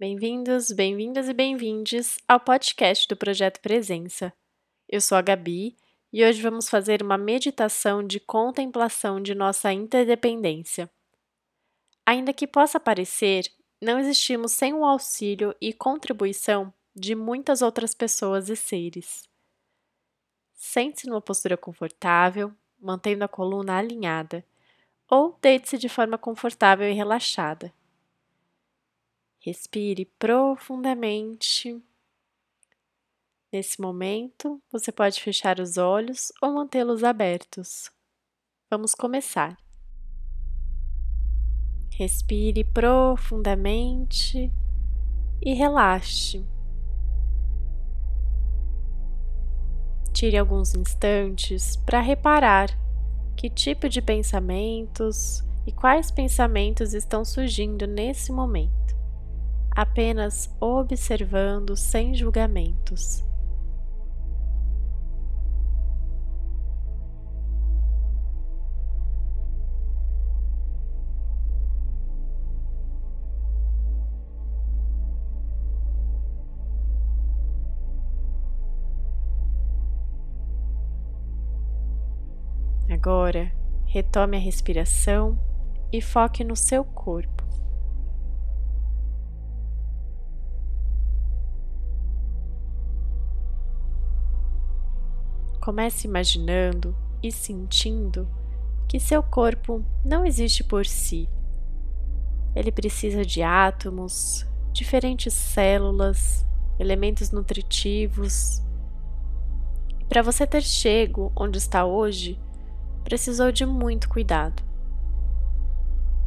Bem-vindos, bem-vindas e bem-vindes ao podcast do Projeto Presença. Eu sou a Gabi e hoje vamos fazer uma meditação de contemplação de nossa interdependência. Ainda que possa parecer, não existimos sem o auxílio e contribuição de muitas outras pessoas e seres. Sente-se numa postura confortável, mantendo a coluna alinhada, ou deite-se de forma confortável e relaxada. Respire profundamente. Nesse momento, você pode fechar os olhos ou mantê-los abertos. Vamos começar. Respire profundamente e relaxe. Tire alguns instantes para reparar que tipo de pensamentos e quais pensamentos estão surgindo nesse momento apenas observando sem julgamentos. Agora, retome a respiração e foque no seu corpo. Comece imaginando e sentindo que seu corpo não existe por si. Ele precisa de átomos, diferentes células, elementos nutritivos. Para você ter chego onde está hoje, precisou de muito cuidado.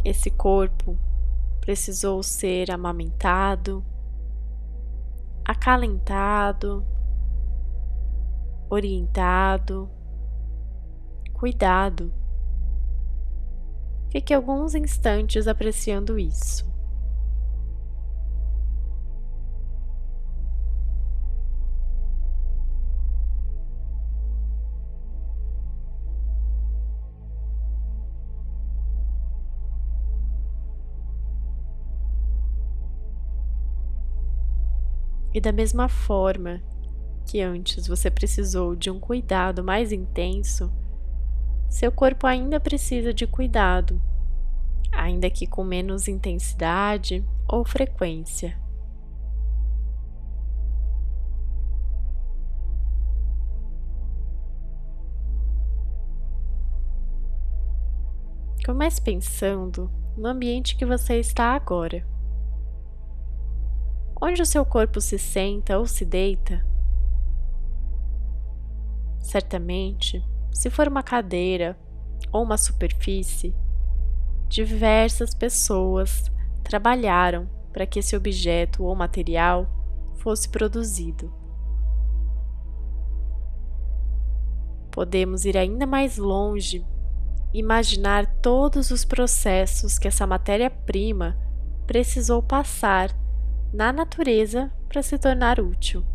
Esse corpo precisou ser amamentado, acalentado, orientado, cuidado. Fique alguns instantes apreciando isso. E da mesma forma que antes você precisou de um cuidado mais intenso, seu corpo ainda precisa de cuidado, ainda que com menos intensidade ou frequência. Comece pensando no ambiente que você está agora. Onde o seu corpo se senta ou se deita, Certamente, se for uma cadeira ou uma superfície, diversas pessoas trabalharam para que esse objeto ou material fosse produzido. Podemos ir ainda mais longe imaginar todos os processos que essa matéria-prima precisou passar na natureza para se tornar útil.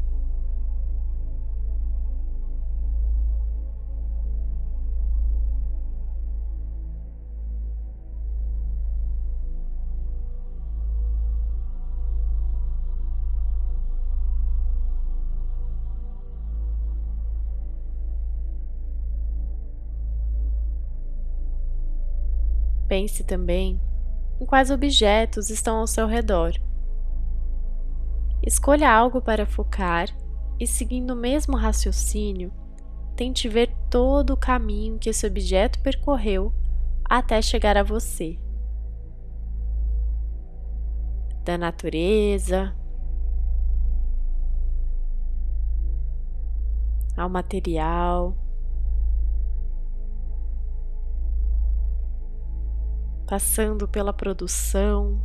Pense também em quais objetos estão ao seu redor. Escolha algo para focar e, seguindo o mesmo raciocínio, tente ver todo o caminho que esse objeto percorreu até chegar a você. Da natureza ao material passando pela produção,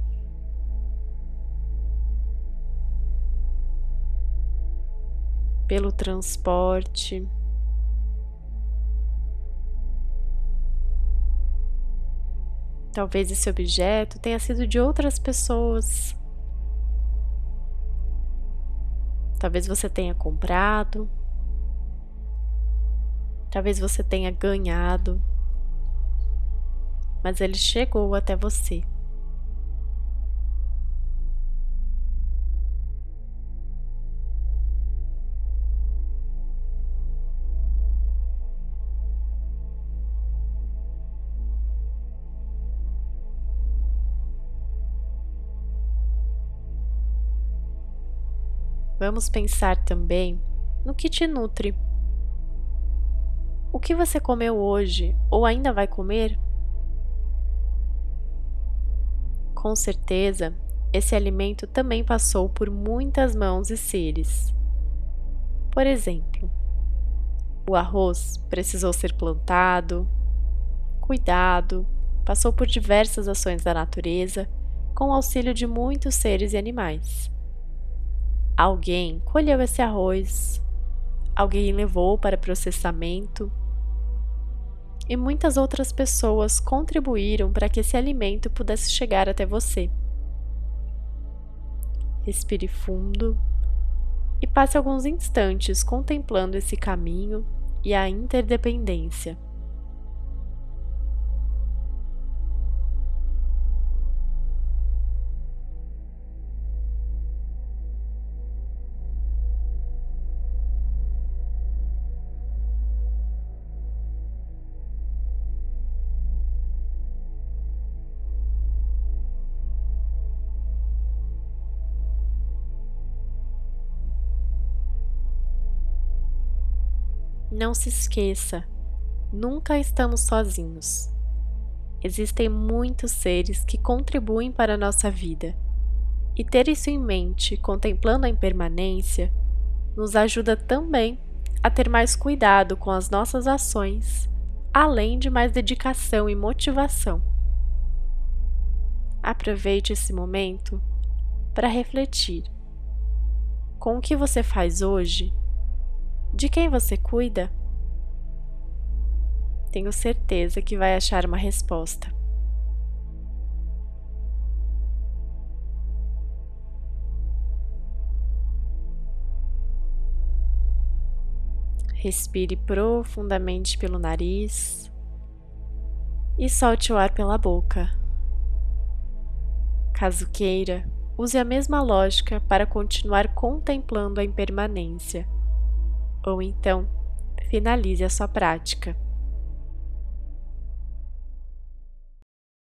pelo transporte. Talvez esse objeto tenha sido de outras pessoas. Talvez você tenha comprado. Talvez você tenha ganhado mas ele chegou até você. Vamos pensar também no que te nutre. O que você comeu hoje ou ainda vai comer Com certeza, esse alimento também passou por muitas mãos e seres. Por exemplo, o arroz precisou ser plantado, cuidado, passou por diversas ações da natureza com o auxílio de muitos seres e animais. Alguém colheu esse arroz, alguém levou para processamento e muitas outras pessoas contribuíram para que esse alimento pudesse chegar até você. Respire fundo e passe alguns instantes contemplando esse caminho e a interdependência. Não se esqueça, nunca estamos sozinhos. Existem muitos seres que contribuem para a nossa vida, e ter isso em mente, contemplando a impermanência, nos ajuda também a ter mais cuidado com as nossas ações, além de mais dedicação e motivação. Aproveite esse momento para refletir. Com o que você faz hoje, de quem você cuida? Tenho certeza que vai achar uma resposta. Respire profundamente pelo nariz e solte o ar pela boca. Caso queira, use a mesma lógica para continuar contemplando a impermanência ou então finalize a sua prática.